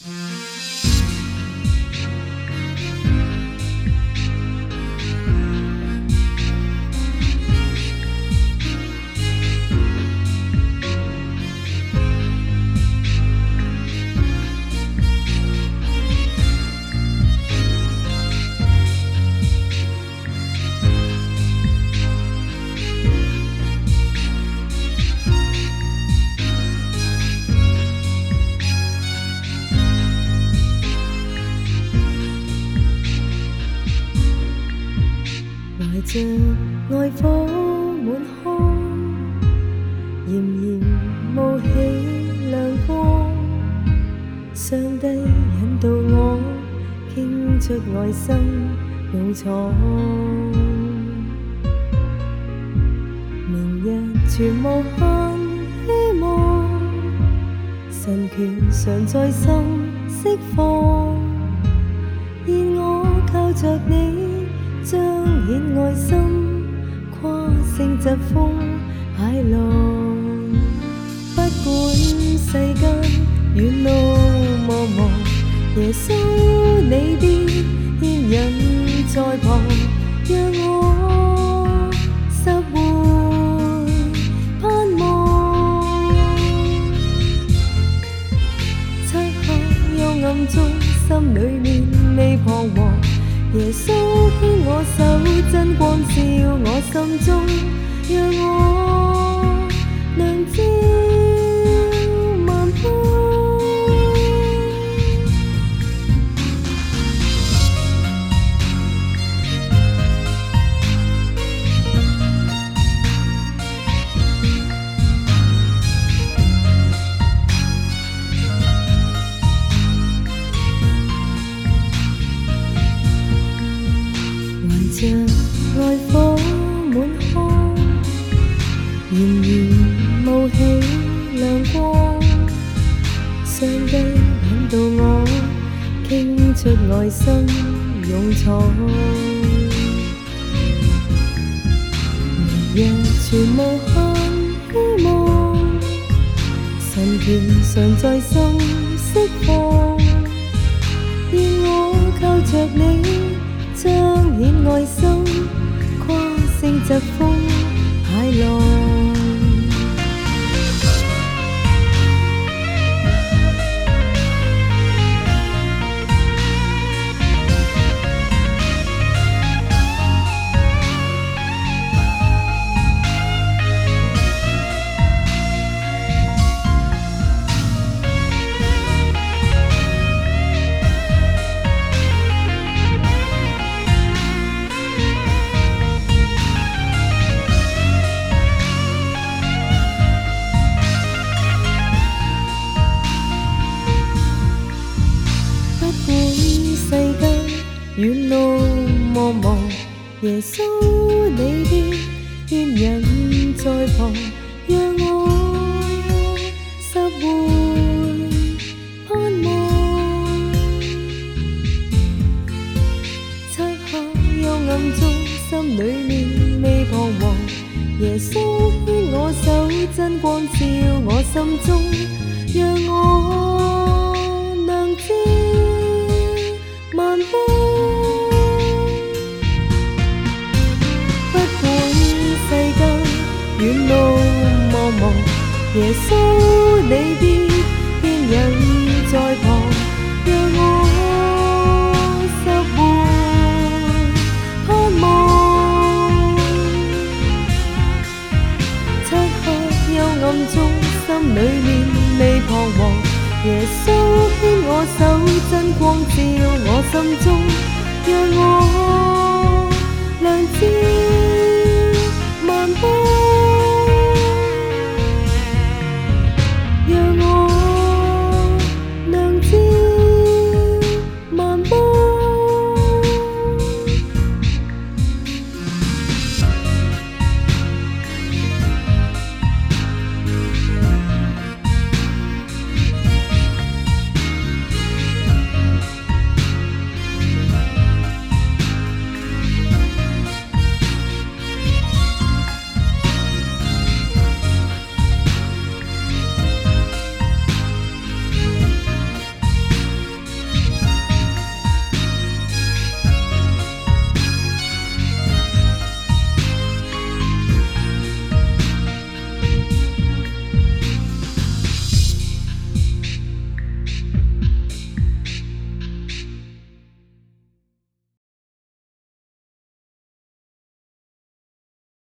着外火满腔炎炎冒起亮光上帝引导我倾出爱心勇闯，明日全无限希望，神权常在心释放，愿我靠着你。彰显爱心，跨胜疾风海浪。不管世间远路茫茫，耶稣你的牵引在旁，让我拾回盼望。漆黑幽暗中，心里面未彷徨。耶稣牵我手，真光照我心中，让我能知亮光。上帝引导我倾出爱心勇闯，明日全无限希望。神权常在心释放，愿我靠着你。彰显爱心，跨胜疾风海浪。远路茫茫，耶稣你的牵引在旁，让我拾回盼望。漆黑幽暗中，心里面未彷徨，耶稣牵我手，真光照我心中，让我远路茫茫，耶稣你必牵引在旁，让我拾回盼望。漆黑幽暗中，心里面未彷徨，耶稣牵我手，真光照我心中，让我。